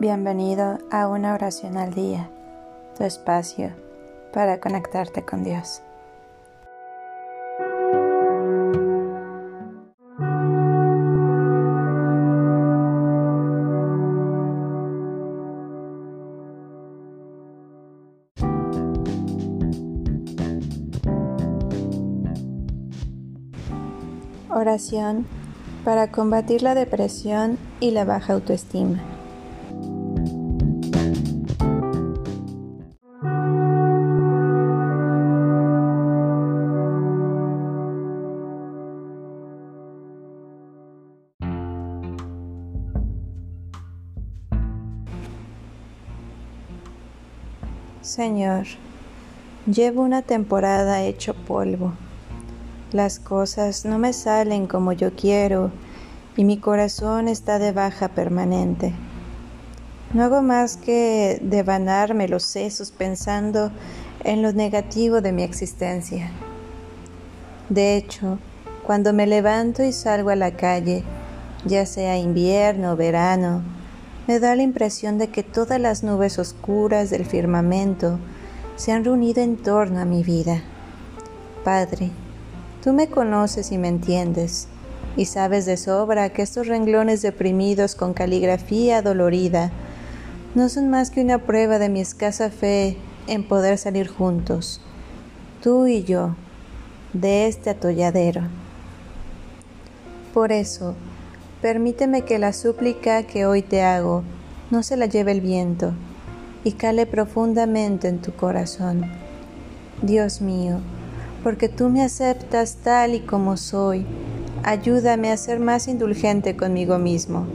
Bienvenido a una oración al día, tu espacio para conectarte con Dios. Oración para combatir la depresión y la baja autoestima. Señor, llevo una temporada hecho polvo. Las cosas no me salen como yo quiero y mi corazón está de baja permanente. No hago más que devanarme los sesos pensando en lo negativo de mi existencia. De hecho, cuando me levanto y salgo a la calle, ya sea invierno o verano, me da la impresión de que todas las nubes oscuras del firmamento se han reunido en torno a mi vida. Padre, tú me conoces y me entiendes, y sabes de sobra que estos renglones deprimidos con caligrafía dolorida no son más que una prueba de mi escasa fe en poder salir juntos, tú y yo, de este atolladero. Por eso, Permíteme que la súplica que hoy te hago no se la lleve el viento y cale profundamente en tu corazón. Dios mío, porque tú me aceptas tal y como soy, ayúdame a ser más indulgente conmigo mismo,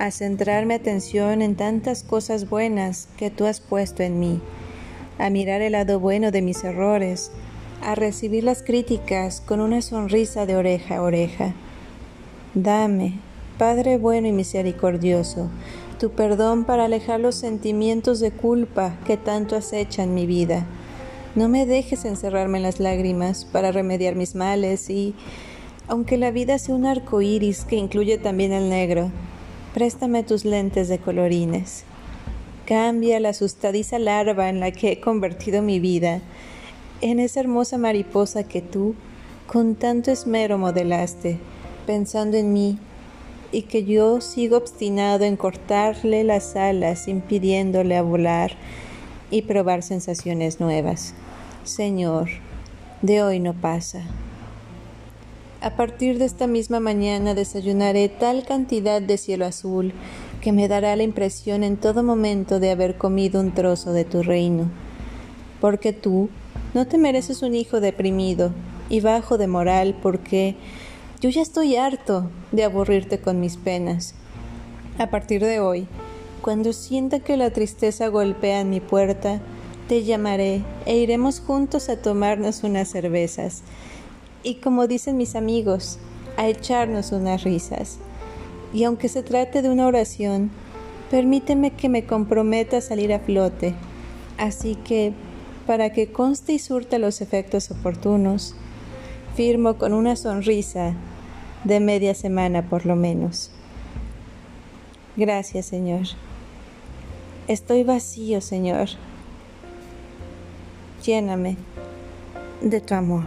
a centrar mi atención en tantas cosas buenas que tú has puesto en mí, a mirar el lado bueno de mis errores, a recibir las críticas con una sonrisa de oreja a oreja. Dame, Padre bueno y misericordioso, tu perdón para alejar los sentimientos de culpa que tanto acechan mi vida. No me dejes encerrarme en las lágrimas para remediar mis males y, aunque la vida sea un arco iris que incluye también el negro, préstame tus lentes de colorines. Cambia la asustadiza larva en la que he convertido mi vida en esa hermosa mariposa que tú, con tanto esmero, modelaste, pensando en mí y que yo sigo obstinado en cortarle las alas, impidiéndole a volar y probar sensaciones nuevas. Señor, de hoy no pasa. A partir de esta misma mañana desayunaré tal cantidad de cielo azul que me dará la impresión en todo momento de haber comido un trozo de tu reino. Porque tú no te mereces un hijo deprimido y bajo de moral porque yo ya estoy harto de aburrirte con mis penas. A partir de hoy, cuando sienta que la tristeza golpea en mi puerta, te llamaré e iremos juntos a tomarnos unas cervezas. Y como dicen mis amigos, a echarnos unas risas. Y aunque se trate de una oración, permíteme que me comprometa a salir a flote. Así que, para que conste y surta los efectos oportunos, firmo con una sonrisa de media semana por lo menos. Gracias, Señor. Estoy vacío, Señor. Lléname de tu amor.